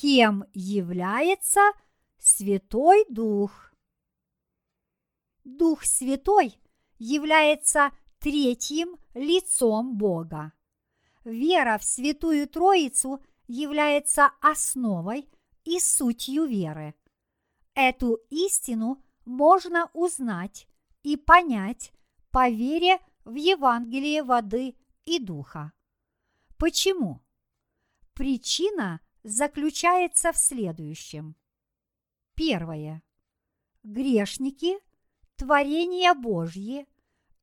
кем является Святой Дух. Дух Святой является третьим лицом Бога. Вера в Святую Троицу является основой и сутью веры. Эту истину можно узнать и понять по вере в Евангелие воды и духа. Почему? Причина заключается в следующем. Первое. Грешники – творения Божьи,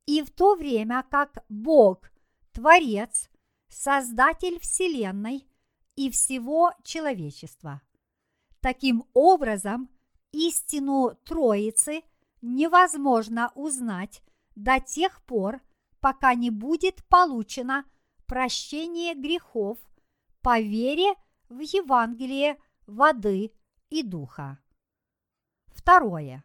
и в то время как Бог – Творец, Создатель Вселенной и всего человечества. Таким образом, истину Троицы невозможно узнать до тех пор, пока не будет получено прощение грехов по вере в Евангелие воды и духа. Второе.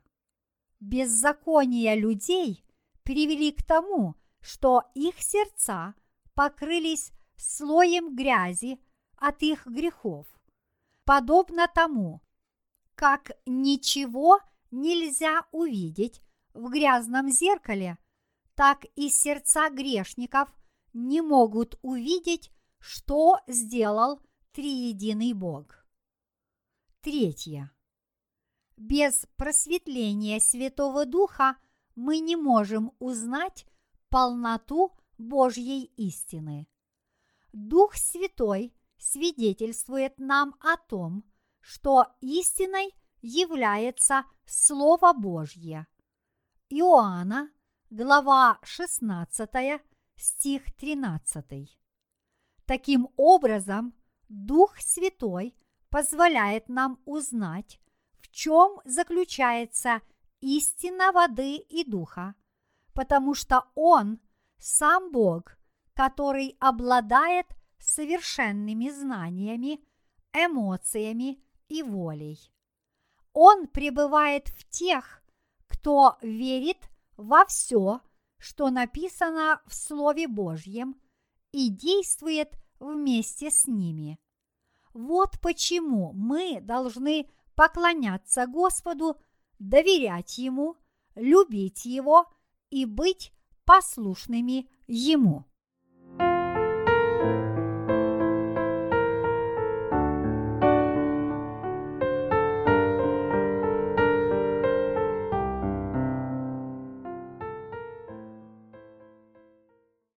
Беззакония людей привели к тому, что их сердца покрылись слоем грязи от их грехов, подобно тому, как ничего нельзя увидеть в грязном зеркале, так и сердца грешников не могут увидеть, что сделал триединый Бог. Третье. Без просветления Святого Духа мы не можем узнать полноту Божьей истины. Дух Святой свидетельствует нам о том, что истиной является Слово Божье. Иоанна, глава 16, стих 13. Таким образом, Дух Святой позволяет нам узнать, в чем заключается истина воды и духа, потому что Он сам Бог, который обладает совершенными знаниями, эмоциями и волей. Он пребывает в тех, кто верит во все, что написано в Слове Божьем и действует вместе с ними. Вот почему мы должны поклоняться Господу, доверять Ему, любить Его и быть послушными Ему.